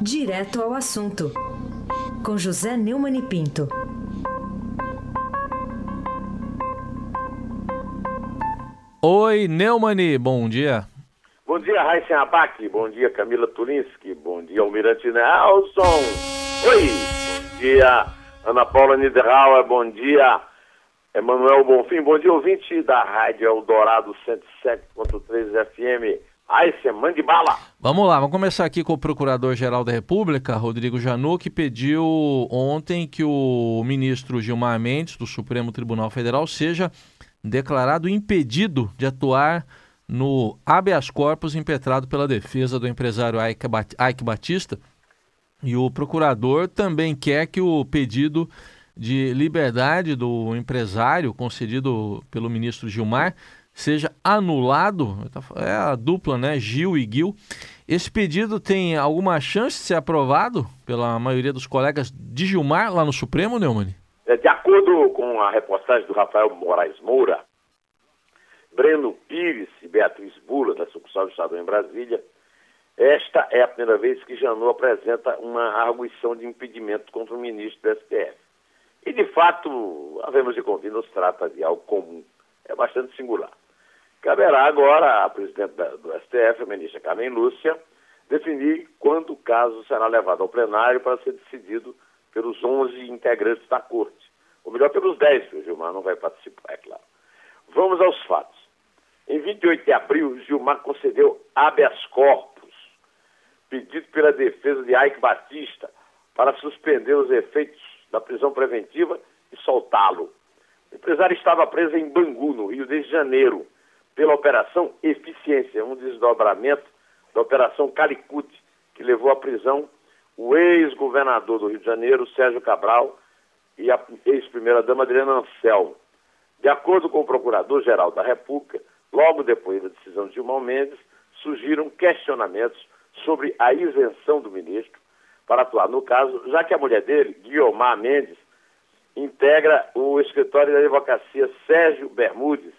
Direto ao assunto, com José Neumann e Pinto. Oi, Neumani, bom dia. Bom dia, Raíssen Abac. Bom dia, Camila Tulinski. Bom dia, Almirante Nelson. Oi. Bom dia, Ana Paula Niederauer. Bom dia, Emanuel Bonfim. Bom dia, ouvinte da Rádio Eldorado 107.3 FM. Raíssen, mande bala. Vamos lá, vamos começar aqui com o Procurador-Geral da República, Rodrigo Janot, que pediu ontem que o ministro Gilmar Mendes, do Supremo Tribunal Federal, seja declarado impedido de atuar no habeas corpus impetrado pela defesa do empresário Ike Batista. E o procurador também quer que o pedido de liberdade do empresário concedido pelo ministro Gilmar seja anulado. É a dupla, né? Gil e Gil. Esse pedido tem alguma chance de ser aprovado pela maioria dos colegas de Gilmar lá no Supremo, Neumann? É, de acordo com a reportagem do Rafael Moraes Moura, Breno Pires e Beatriz Bula, da sucursal do Estado em Brasília, esta é a primeira vez que Janot apresenta uma arguição de impedimento contra o ministro do STF. E, de fato, havemos de convir, nos trata de algo comum. É bastante singular. Caberá agora à presidente do STF, a ministra Carmen Lúcia, definir quando o caso será levado ao plenário para ser decidido pelos 11 integrantes da corte. Ou melhor, pelos 10, porque o Gilmar não vai participar, é claro. Vamos aos fatos. Em 28 de abril, Gilmar concedeu habeas corpus, pedido pela defesa de Ike Batista, para suspender os efeitos da prisão preventiva e soltá-lo. O empresário estava preso em Bangu, no Rio de Janeiro, pela Operação Eficiência, um desdobramento da Operação Calicute, que levou à prisão o ex-governador do Rio de Janeiro, Sérgio Cabral, e a ex-primeira-dama Adriana Anselmo. De acordo com o Procurador-Geral da República, logo depois da decisão de Gilmar Mendes, surgiram questionamentos sobre a isenção do ministro para atuar no caso, já que a mulher dele, Guiomar Mendes, integra o escritório da advocacia Sérgio Bermudes,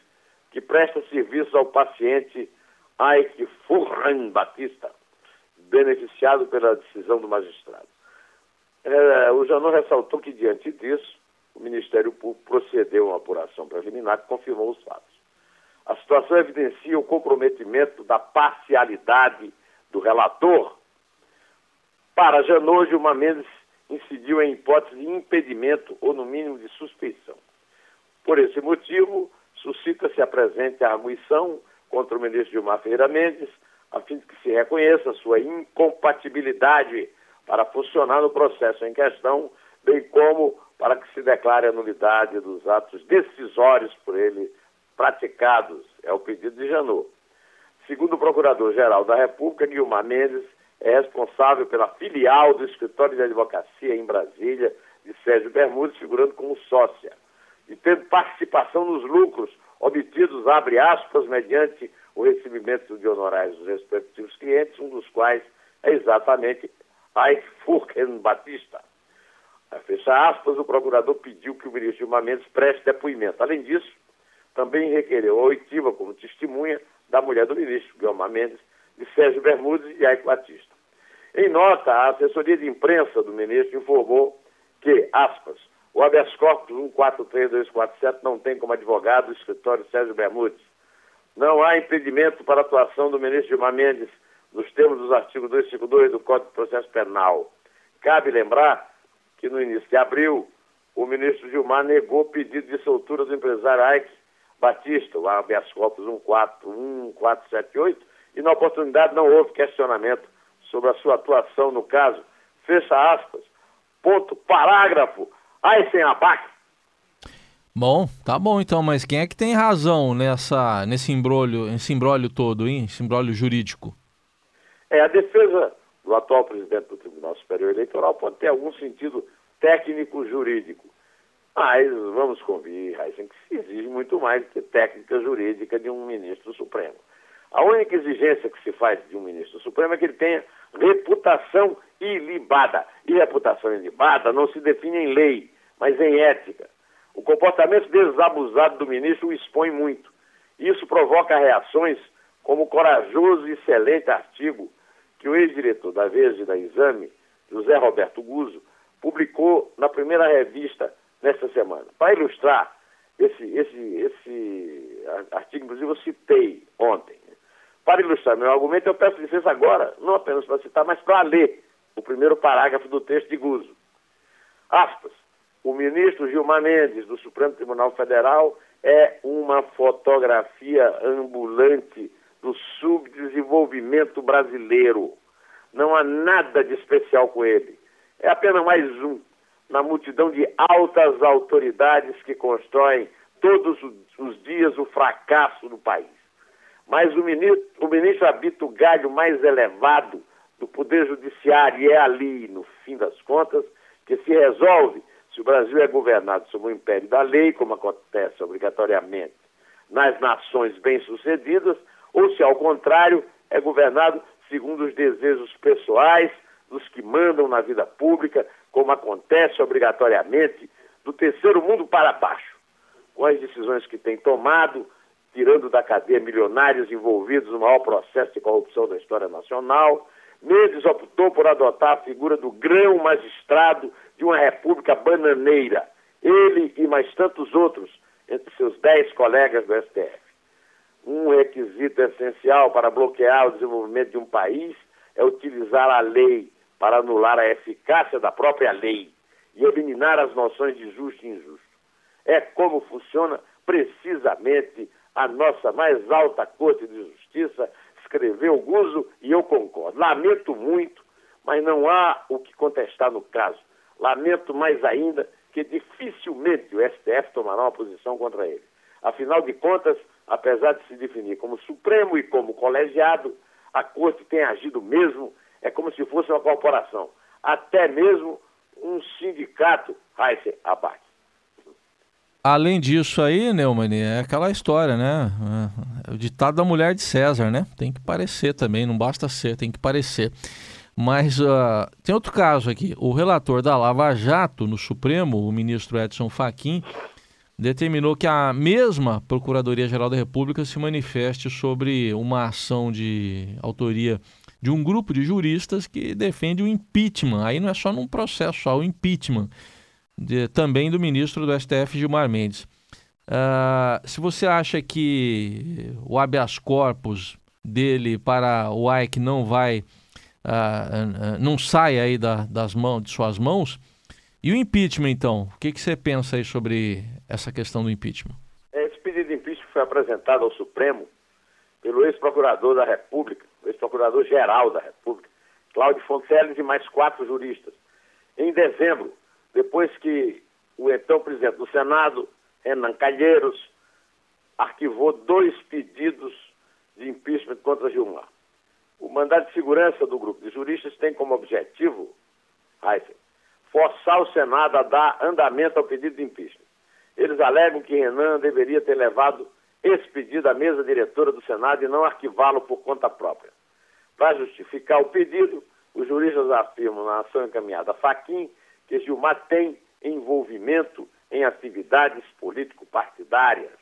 que presta serviço ao paciente Ike Furran Batista, beneficiado pela decisão do magistrado. É, o Janot ressaltou que, diante disso, o Ministério Público procedeu a uma apuração preliminar que confirmou os fatos. A situação evidencia o comprometimento da parcialidade do relator. Para Janot, Gilmar Mendes incidiu em hipótese de impedimento ou, no mínimo, de suspeição. Por esse motivo, suscita-se a presente arguição contra o ministro Gilmar Ferreira Mendes, a fim de que se reconheça sua incompatibilidade para funcionar no processo em questão, bem como para que se declare a nulidade dos atos decisórios por ele praticados. É o pedido de Janot. Segundo o Procurador-Geral da República, Guilmar Mendes é responsável pela filial do Escritório de Advocacia em Brasília, de Sérgio Bermudes, figurando como sócia, tendo participação nos lucros obtidos, abre aspas, mediante o recebimento de honorários dos respectivos clientes, um dos quais é exatamente Ike Furken Batista. Fecha aspas, o procurador pediu que o ministro Gilmar Mendes preste depoimento. Além disso, também requereu a oitiva como testemunha da mulher do ministro, Guilherme Mendes, de Sérgio Bermudes e Ike Batista. Em nota, a assessoria de imprensa do ministro informou que, aspas, o habeas corpus 143247 não tem como advogado o escritório Sérgio Bermudes. Não há impedimento para a atuação do ministro Gilmar Mendes nos termos dos artigos 252 do Código de Processo Penal. Cabe lembrar que no início de abril, o ministro Gilmar negou o pedido de soltura do empresário Ike Batista, o habeas corpus 1478, e na oportunidade não houve questionamento sobre a sua atuação no caso. Fecha aspas. Ponto. Parágrafo. Aí sem abaque. Bom, tá bom então, mas quem é que tem razão nessa, nesse embrólio, esse embrólio todo, hein? Esse embrólio jurídico? É, a defesa do atual presidente do Tribunal Superior Eleitoral pode ter algum sentido técnico-jurídico. Mas vamos convir, Heisen, que se exige muito mais do que técnica jurídica de um ministro Supremo. A única exigência que se faz de um ministro Supremo é que ele tenha reputação ilibada. E reputação ilibada não se define em lei, mas em ética. O comportamento desabusado do ministro o expõe muito. Isso provoca reações como o corajoso e excelente artigo que o ex-diretor da Veja da Exame, José Roberto Guzzo, publicou na primeira revista nesta semana. Para ilustrar esse, esse, esse artigo, inclusive eu citei ontem. Para ilustrar meu argumento, eu peço licença agora, não apenas para citar, mas para ler o primeiro parágrafo do texto de Guzzo. Aspas. O ministro Gilmar Mendes, do Supremo Tribunal Federal, é uma fotografia ambulante do subdesenvolvimento brasileiro. Não há nada de especial com ele. É apenas mais um na multidão de altas autoridades que constroem todos os dias o fracasso do país. Mas o ministro, o ministro habita o galho mais elevado do Poder Judiciário e é ali, no fim das contas, que se resolve se o Brasil é governado sob o império da lei, como acontece obrigatoriamente nas nações bem-sucedidas, ou se, ao contrário, é governado segundo os desejos pessoais dos que mandam na vida pública, como acontece obrigatoriamente do terceiro mundo para baixo, com as decisões que tem tomado, tirando da cadeia milionários envolvidos no maior processo de corrupção da história nacional. Mendes optou por adotar a figura do grão magistrado de uma república bananeira, ele e mais tantos outros, entre seus dez colegas do STF. Um requisito essencial para bloquear o desenvolvimento de um país é utilizar a lei para anular a eficácia da própria lei e eliminar as noções de justo e injusto. É como funciona precisamente a nossa mais alta Corte de Justiça, escreveu Guzo e eu concordo. Lamento muito, mas não há o que contestar no caso. Lamento mais ainda que dificilmente o STF tomará uma posição contra ele. Afinal de contas, apesar de se definir como Supremo e como colegiado, a Corte tem agido mesmo, é como se fosse uma corporação, até mesmo um sindicato, Heisen Abad. Além disso aí, Neumann, é aquela história, né? É o ditado da mulher de César, né? Tem que parecer também, não basta ser, tem que parecer. Mas uh, tem outro caso aqui. O relator da Lava Jato no Supremo, o ministro Edson Fachin, determinou que a mesma Procuradoria-Geral da República se manifeste sobre uma ação de autoria de um grupo de juristas que defende o impeachment. Aí não é só num processo, só o impeachment. De, também do ministro do STF, Gilmar Mendes. Uh, se você acha que o habeas corpus dele para o AIC não vai uh, não sai aí da, das mãos, de suas mãos. E o impeachment, então? O que, que você pensa aí sobre essa questão do impeachment? Esse pedido de impeachment foi apresentado ao Supremo pelo ex-procurador da República, ex-procurador-geral da República, Cláudio Fonteles e mais quatro juristas. Em dezembro, depois que o então presidente do Senado, Renan Calheiros, arquivou dois pedidos de impeachment contra Gilmar. O mandato de segurança do grupo de juristas tem como objetivo, Heisen, forçar o Senado a dar andamento ao pedido de impeachment. Eles alegam que Renan deveria ter levado esse pedido à mesa diretora do Senado e não arquivá-lo por conta própria. Para justificar o pedido, os juristas afirmam na ação encaminhada a Faquim que Gilmar tem envolvimento em atividades político-partidárias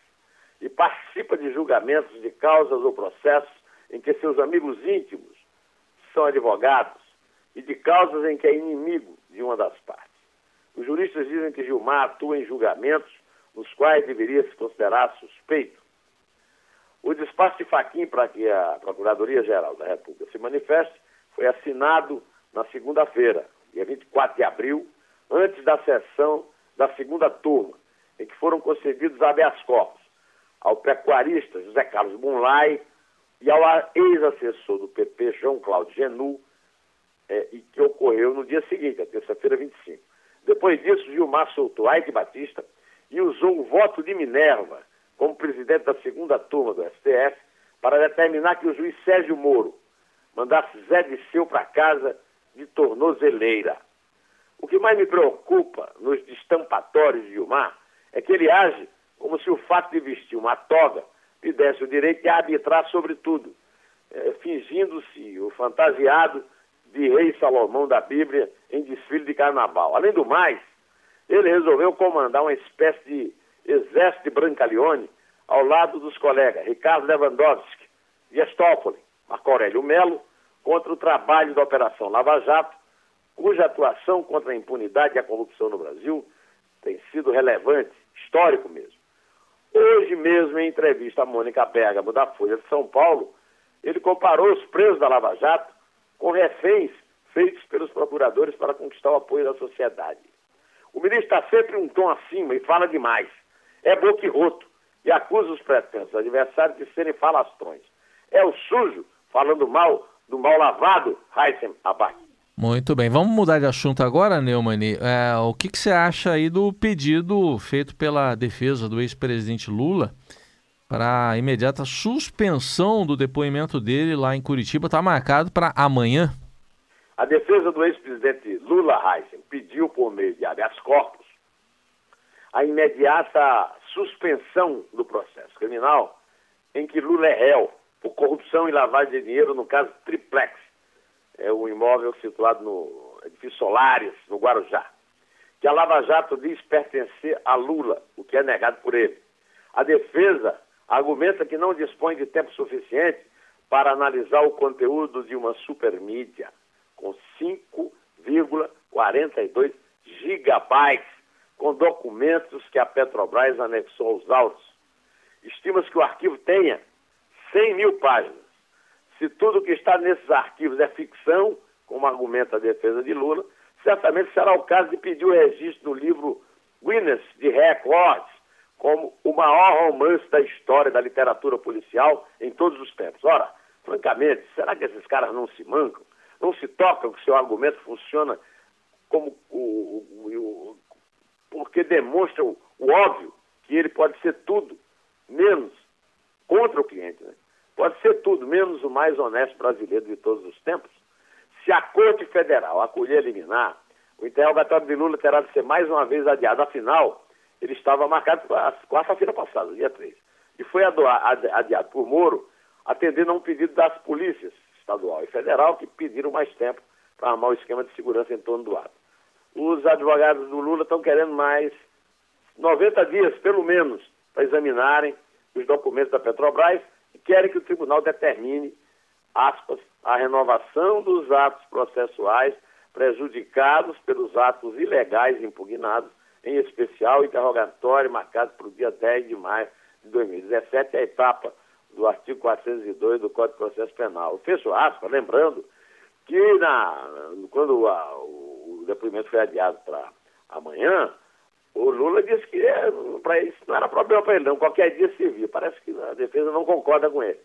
e participa de julgamentos de causas ou processos em que seus amigos íntimos são advogados e de causas em que é inimigo de uma das partes. Os juristas dizem que Gilmar atua em julgamentos nos quais deveria se considerar suspeito. O despacho de Faquim para que a Procuradoria-Geral da República se manifeste foi assinado na segunda-feira, dia 24 de abril, antes da sessão da segunda turma, em que foram concedidos habeas corpus ao pecuarista José Carlos Bunlai, e ao ex-assessor do PP, João Cláudio Genu, é, e que ocorreu no dia seguinte, a terça-feira 25. Depois disso, Gilmar soltou Ike Batista e usou o voto de Minerva como presidente da segunda turma do STF para determinar que o juiz Sérgio Moro mandasse Zé Disseu para casa de tornozeleira. O que mais me preocupa nos destampatórios de Gilmar é que ele age como se o fato de vestir uma toga lhe desse o direito de arbitrar sobre tudo, é, fingindo-se o fantasiado de rei Salomão da Bíblia em desfile de carnaval. Além do mais, ele resolveu comandar uma espécie de exército de Brancaleone ao lado dos colegas Ricardo Lewandowski, Gestópoli, Marco Aurélio Melo, contra o trabalho da Operação Lava Jato, cuja atuação contra a impunidade e a corrupção no Brasil tem sido relevante, histórico mesmo. Hoje mesmo, em entrevista a Mônica Bergamo, da Folha de São Paulo, ele comparou os presos da Lava Jato com reféns feitos pelos procuradores para conquistar o apoio da sociedade. O ministro está sempre um tom acima e fala demais. É boquirroto e acusa os pretensos adversários de serem falastrões. É o sujo falando mal do mal lavado, Heisen Abac. Muito bem, vamos mudar de assunto agora, Neumani. É, o que, que, você acha aí do pedido feito pela defesa do ex-presidente Lula para a imediata suspensão do depoimento dele lá em Curitiba? Está marcado para amanhã? A defesa do ex-presidente Lula Heisen pediu por meio de habeas corpus a imediata suspensão do processo criminal em que Lula é réu por corrupção e lavagem de dinheiro no caso Triplex, é o imóvel situado no edifício Solares, no Guarujá, que a Lava Jato diz pertencer a Lula, o que é negado por ele. A defesa argumenta que não dispõe de tempo suficiente para analisar o conteúdo de uma supermídia com 5,42 gigabytes com documentos que a Petrobras anexou aos autos. Estima-se que o arquivo tenha 100 mil páginas. Se tudo que está nesses arquivos é ficção, como argumenta a defesa de Lula, certamente será o caso de pedir o registro do livro Guinness de Records como o maior romance da história da literatura policial em todos os tempos. Ora, francamente, será que esses caras não se mancam? Não se tocam que seu argumento funciona como o, o, o porque demonstra o, o óbvio que ele pode ser tudo menos contra o cliente. Né? Pode ser tudo, menos o mais honesto brasileiro de todos os tempos. Se a Corte Federal acolher eliminar, o interrogatório de Lula terá de ser mais uma vez adiado. Afinal, ele estava marcado para quarta-feira passada, dia 3. E foi adiado por Moro, atendendo a um pedido das polícias estadual e federal, que pediram mais tempo para armar o esquema de segurança em torno do ato. Os advogados do Lula estão querendo mais 90 dias, pelo menos, para examinarem os documentos da Petrobras querem que o tribunal determine, aspas, a renovação dos atos processuais prejudicados pelos atos ilegais impugnados, em especial interrogatório marcado para o dia 10 de maio de 2017, a etapa do artigo 402 do Código de Processo Penal. Fecho aspas, lembrando que na, quando a, o depoimento foi adiado para amanhã, o Lula disse que é, para isso não era problema para ele, não. Qualquer dia servia. Parece que a defesa não concorda com ele.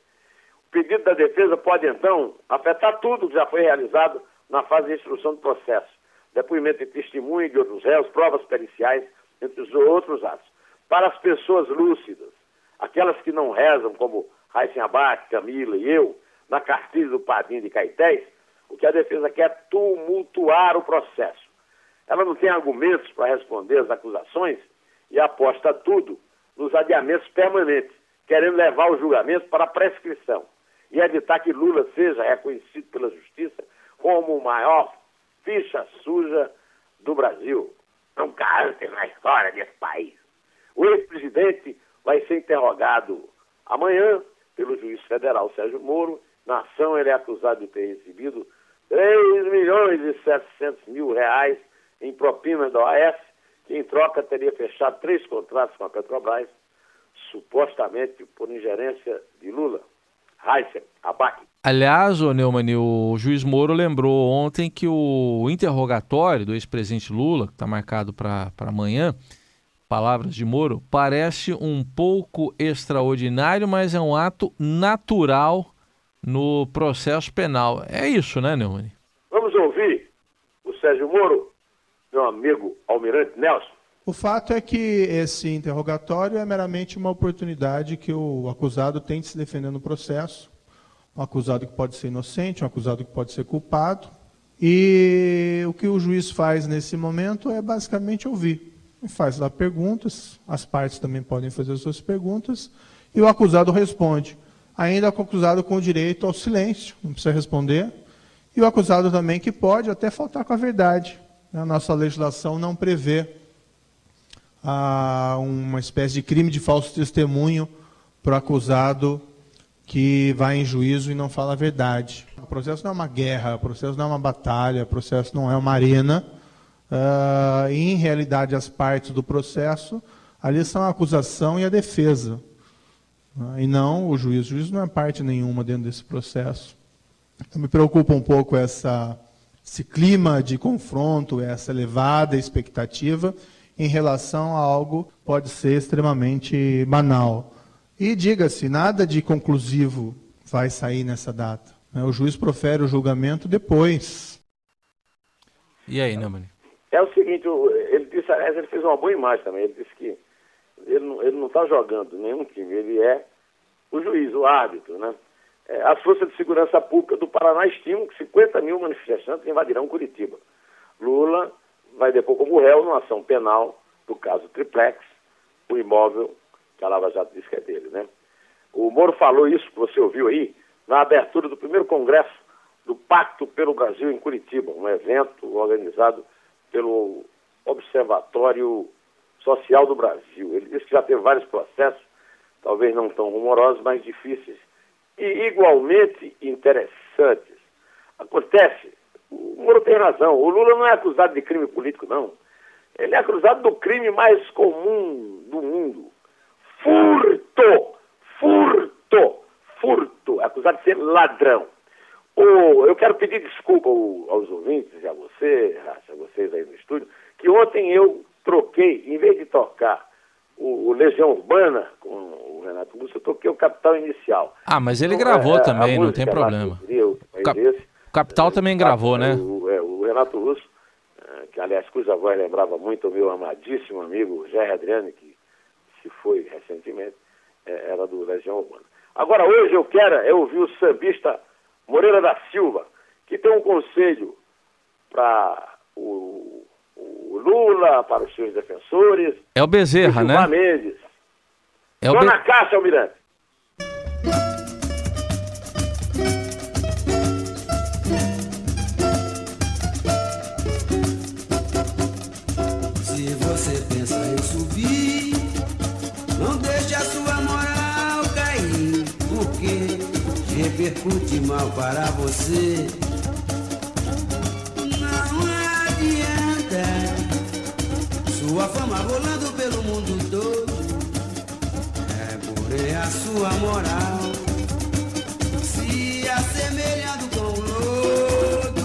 O pedido da defesa pode, então, afetar tudo que já foi realizado na fase de instrução do processo. Depoimento de testemunho de outros réus, provas periciais, entre os outros atos. Para as pessoas lúcidas, aquelas que não rezam, como Raíssen Abate, Camila e eu, na cartilha do Padrinho de Caetés, o que a defesa quer é tumultuar o processo ela não tem argumentos para responder às acusações e aposta tudo nos adiamentos permanentes, querendo levar o julgamento para a prescrição e evitar que Lula seja reconhecido pela justiça como o maior ficha suja do Brasil. Nunca antes na história desse país. O ex-presidente vai ser interrogado amanhã pelo juiz federal Sérgio Moro. Na ação, ele é acusado de ter recebido 3 milhões e 700 mil reais em propinas da OAS, que em troca teria fechado três contratos com a Petrobras, supostamente por ingerência de Lula. Heisen, Abac. Aliás, o Neumann, o juiz Moro lembrou ontem que o interrogatório do ex-presidente Lula, que está marcado para amanhã, palavras de Moro, parece um pouco extraordinário, mas é um ato natural no processo penal. É isso, né, Neumann? Vamos ouvir o Sérgio Moro meu amigo Almirante Nelson. O fato é que esse interrogatório é meramente uma oportunidade que o acusado tem de se defender no processo. Um acusado que pode ser inocente, um acusado que pode ser culpado. E o que o juiz faz nesse momento é basicamente ouvir. Ele faz lá perguntas, as partes também podem fazer suas perguntas, e o acusado responde. Ainda o acusado com direito ao silêncio, não precisa responder. E o acusado também que pode até faltar com a verdade. A nossa legislação não prevê ah, uma espécie de crime de falso testemunho para o acusado que vai em juízo e não fala a verdade. processo não é uma guerra, o processo não é uma batalha, o processo não é uma arena. Uh, em realidade, as partes do processo ali são a acusação e a defesa. Uh, e não o juiz. O juiz não é parte nenhuma dentro desse processo. Então, me preocupa um pouco essa, esse clima de confronto, essa elevada expectativa em relação a algo que pode ser extremamente banal. E diga-se, nada de conclusivo vai sair nessa data. Né? O juiz profere o julgamento depois. E aí, Neumann? É o seguinte, ele disse, ele fez uma boa imagem também, ele disse que ele não está tá jogando nenhum time, ele é o juiz, o árbitro, né? É, as forças de segurança pública do Paraná estimam que 50 mil manifestantes invadirão Curitiba. Lula vai depor como réu numa ação penal do caso Triplex, o imóvel que a Lava Jato disse que é dele, né? O Moro falou isso que você ouviu aí na abertura do primeiro congresso do Pacto pelo Brasil em Curitiba, um evento organizado pelo Observatório Social do Brasil. Ele disse que já teve vários processos, talvez não tão rumorosos, mas difíceis e igualmente interessantes. Acontece, o Moro tem razão, o Lula não é acusado de crime político, não. Ele é acusado do crime mais comum do mundo. Furto! Furto! Furto! É acusado de ser ladrão. Oh, eu quero pedir desculpa aos ouvintes e a você, a vocês aí no estúdio, que ontem eu troquei, em vez de tocar o, o Legião Urbana com Renato Russo, eu toquei o Capital Inicial. Ah, mas ele então, gravou é, também, não tem problema. o, Cap o Capital é, também gravou, né? O, é, o Renato Russo, é, que aliás, cuja voz lembrava muito o meu amadíssimo amigo Jair Adriano, que se foi recentemente, é, era do Legião Urbana. Agora, hoje eu quero é ouvir o sambista Moreira da Silva, que tem um conselho para o, o, Lula, para os seus defensores. É o Bezerra, né? Mendes. É o Dona Be... Caixa, Almirante. Se você pensa em subir, não deixe a sua moral cair, porque repercute mal para você. Não adianta sua fama rolando sua moral se assemelhando com o lodo.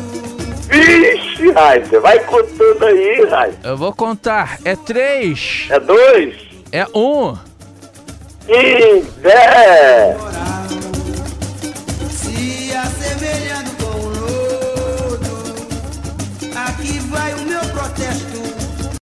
Vixe, Raíssa, vai contando aí, Raíssa. Eu vou contar. É três. É dois. É um. E dez.